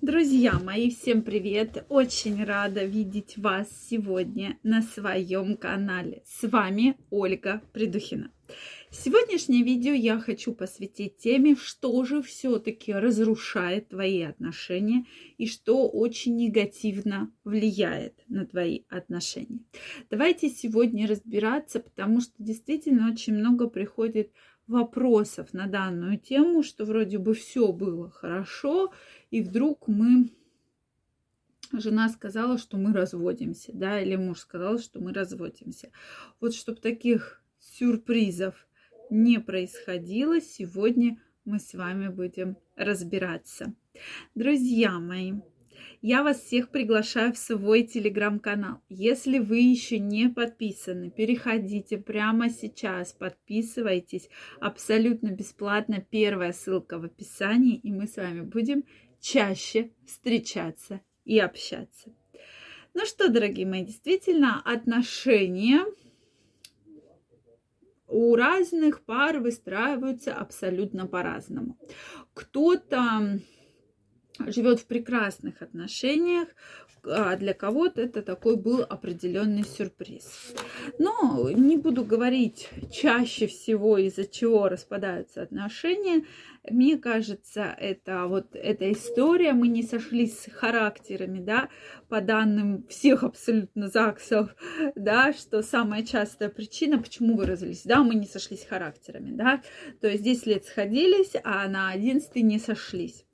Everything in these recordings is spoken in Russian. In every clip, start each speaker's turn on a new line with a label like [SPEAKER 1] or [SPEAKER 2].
[SPEAKER 1] Друзья мои, всем привет! Очень рада видеть вас сегодня на своем канале. С вами Ольга Придухина. Сегодняшнее видео я хочу посвятить теме, что же все-таки разрушает твои отношения и что очень негативно влияет на твои отношения. Давайте сегодня разбираться, потому что действительно очень много приходит вопросов на данную тему, что вроде бы все было хорошо, и вдруг мы жена сказала, что мы разводимся, да, или муж сказал, что мы разводимся. Вот чтобы таких сюрпризов не происходило, сегодня мы с вами будем разбираться. Друзья мои, я вас всех приглашаю в свой телеграм-канал. Если вы еще не подписаны, переходите прямо сейчас, подписывайтесь абсолютно бесплатно. Первая ссылка в описании, и мы с вами будем чаще встречаться и общаться. Ну что, дорогие мои, действительно, отношения у разных пар выстраиваются абсолютно по-разному. Кто-то живет в прекрасных отношениях, а для кого-то это такой был определенный сюрприз. Но не буду говорить чаще всего, из-за чего распадаются отношения. Мне кажется, это вот эта история, мы не сошлись с характерами, да, по данным всех абсолютно ЗАГСов, да, что самая частая причина, почему вы развелись, да, мы не сошлись характерами, да, то есть 10 лет сходились, а на 11 не сошлись.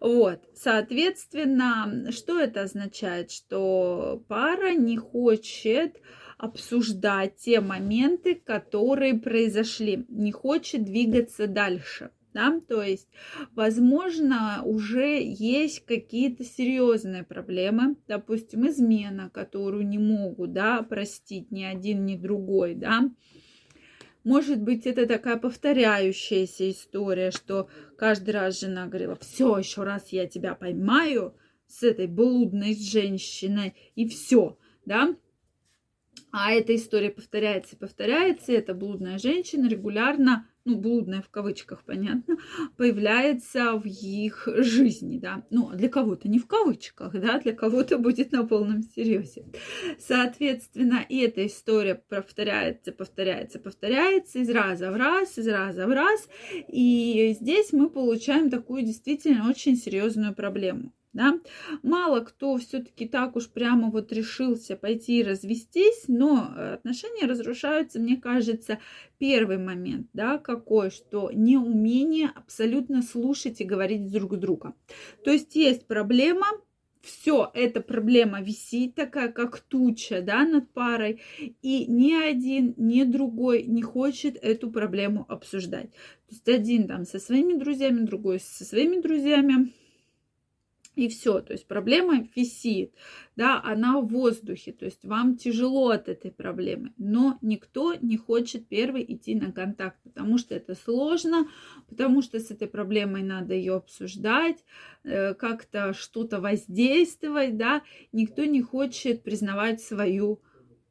[SPEAKER 1] Вот, соответственно, что это означает? Что пара не хочет обсуждать те моменты, которые произошли, не хочет двигаться дальше да, то есть, возможно, уже есть какие-то серьезные проблемы, допустим, измена, которую не могут, да, простить ни один, ни другой, да, может быть, это такая повторяющаяся история, что каждый раз жена говорила, все, еще раз я тебя поймаю с этой блудной женщиной, и все, да, а эта история повторяется и повторяется, эта блудная женщина регулярно ну, блудная в кавычках, понятно, появляется в их жизни, да. Ну, для кого-то не в кавычках, да, для кого-то будет на полном серьезе. Соответственно, и эта история повторяется, повторяется, повторяется из раза в раз, из раза в раз. И здесь мы получаем такую действительно очень серьезную проблему да. Мало кто все-таки так уж прямо вот решился пойти и развестись, но э, отношения разрушаются, мне кажется, первый момент, да, какой, что неумение абсолютно слушать и говорить друг с другом. То есть есть проблема, все, эта проблема висит такая, как туча, да, над парой, и ни один, ни другой не хочет эту проблему обсуждать. То есть один там со своими друзьями, другой со своими друзьями, и все, то есть проблема висит, да, она в воздухе, то есть вам тяжело от этой проблемы, но никто не хочет первый идти на контакт, потому что это сложно, потому что с этой проблемой надо ее обсуждать, э, как-то что-то воздействовать, да, никто не хочет признавать свою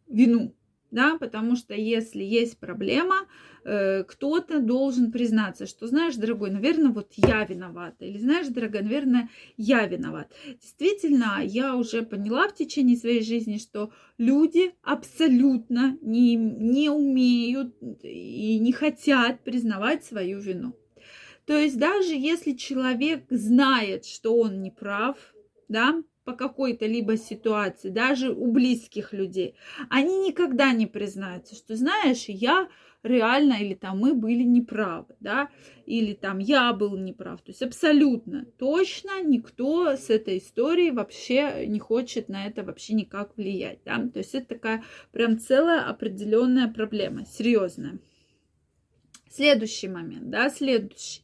[SPEAKER 1] вину, да, потому что если есть проблема, э, кто-то должен признаться, что, знаешь, дорогой, наверное, вот я виновата, или, знаешь, дорогая, наверное, я виноват. Действительно, я уже поняла в течение своей жизни, что люди абсолютно не, не умеют и не хотят признавать свою вину. То есть даже если человек знает, что он не прав, да, по какой-то либо ситуации, даже у близких людей, они никогда не признаются, что, знаешь, я реально или там мы были неправы, да, или там я был неправ. То есть абсолютно точно никто с этой историей вообще не хочет на это вообще никак влиять, да. То есть это такая прям целая определенная проблема, серьезная. Следующий момент, да, следующий.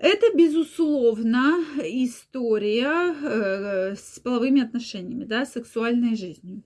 [SPEAKER 1] Это, безусловно, история э, с половыми отношениями, да, сексуальной жизнью.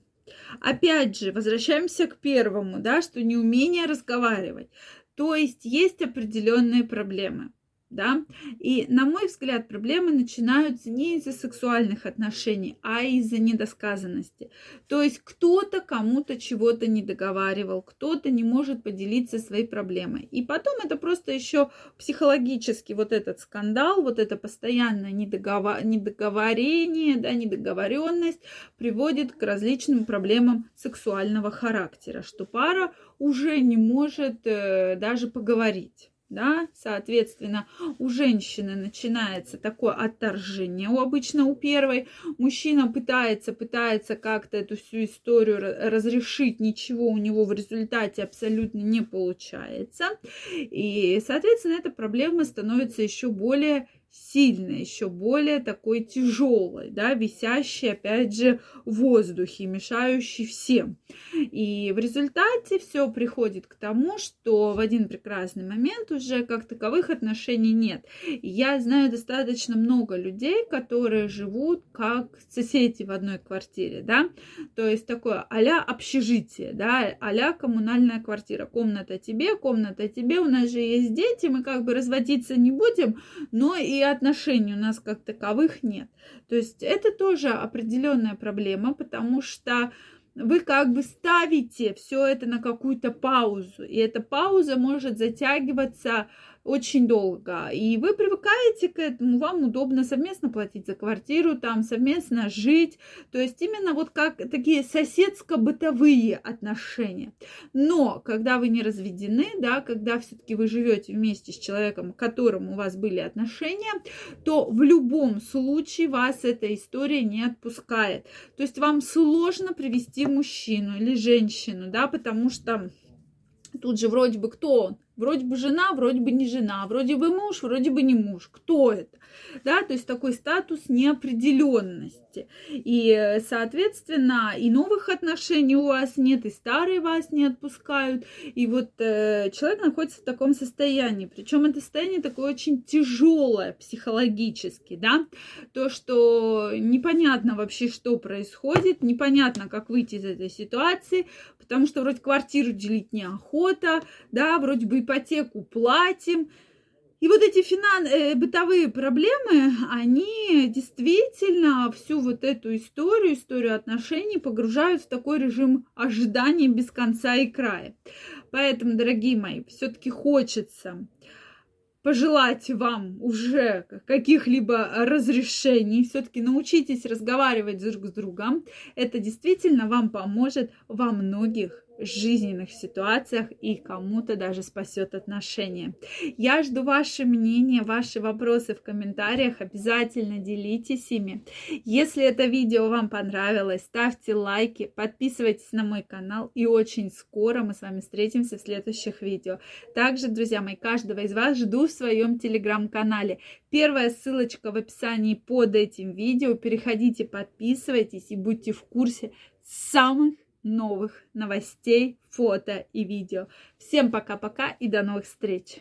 [SPEAKER 1] Опять же, возвращаемся к первому, да, что неумение разговаривать. То есть есть определенные проблемы. Да. И, на мой взгляд, проблемы начинаются не из-за сексуальных отношений, а из-за недосказанности. То есть кто-то кому-то чего-то не договаривал, кто-то не может поделиться своей проблемой. И потом это просто еще психологически вот этот скандал, вот это постоянное недоговор... недоговорение, да, недоговоренность приводит к различным проблемам сексуального характера, что пара уже не может э, даже поговорить да, соответственно, у женщины начинается такое отторжение, у обычно у первой. Мужчина пытается, пытается как-то эту всю историю разрешить, ничего у него в результате абсолютно не получается, и, соответственно, эта проблема становится еще более сильной, еще более такой тяжелой, да, висящей, опять же, в воздухе, мешающей всем. И в результате все приходит к тому, что в один прекрасный момент уже как таковых отношений нет. Я знаю достаточно много людей, которые живут как соседи в одной квартире, да, то есть такое а-ля общежитие, да, а коммунальная квартира, комната тебе, комната тебе, у нас же есть дети, мы как бы разводиться не будем, но и отношений у нас как таковых нет. То есть это тоже определенная проблема, потому что вы как бы ставите все это на какую-то паузу, и эта пауза может затягиваться очень долго. И вы привыкаете к этому, вам удобно совместно платить за квартиру, там совместно жить. То есть именно вот как такие соседско-бытовые отношения. Но когда вы не разведены, да, когда все-таки вы живете вместе с человеком, к которому у вас были отношения, то в любом случае вас эта история не отпускает. То есть вам сложно привести мужчину или женщину, да, потому что тут же вроде бы кто он? Вроде бы жена, вроде бы не жена, вроде бы муж, вроде бы не муж. Кто это? Да, то есть такой статус неопределенности. И, соответственно, и новых отношений у вас нет, и старые вас не отпускают. И вот э, человек находится в таком состоянии. Причем это состояние такое очень тяжелое психологически, да. То, что непонятно вообще, что происходит, непонятно, как выйти из этой ситуации, потому что вроде квартиру делить неохота, да, вроде бы ипотеку платим. И вот эти финан... Э, бытовые проблемы, они действительно всю вот эту историю, историю отношений погружают в такой режим ожидания без конца и края. Поэтому, дорогие мои, все-таки хочется пожелать вам уже каких-либо разрешений. Все-таки научитесь разговаривать друг с другом. Это действительно вам поможет во многих жизненных ситуациях и кому-то даже спасет отношения. Я жду ваше мнение, ваши вопросы в комментариях. Обязательно делитесь ими. Если это видео вам понравилось, ставьте лайки, подписывайтесь на мой канал. И очень скоро мы с вами встретимся в следующих видео. Также, друзья мои, каждого из вас жду в своем телеграм-канале. Первая ссылочка в описании под этим видео. Переходите, подписывайтесь и будьте в курсе самых новых новостей, фото и видео. Всем пока-пока и до новых встреч!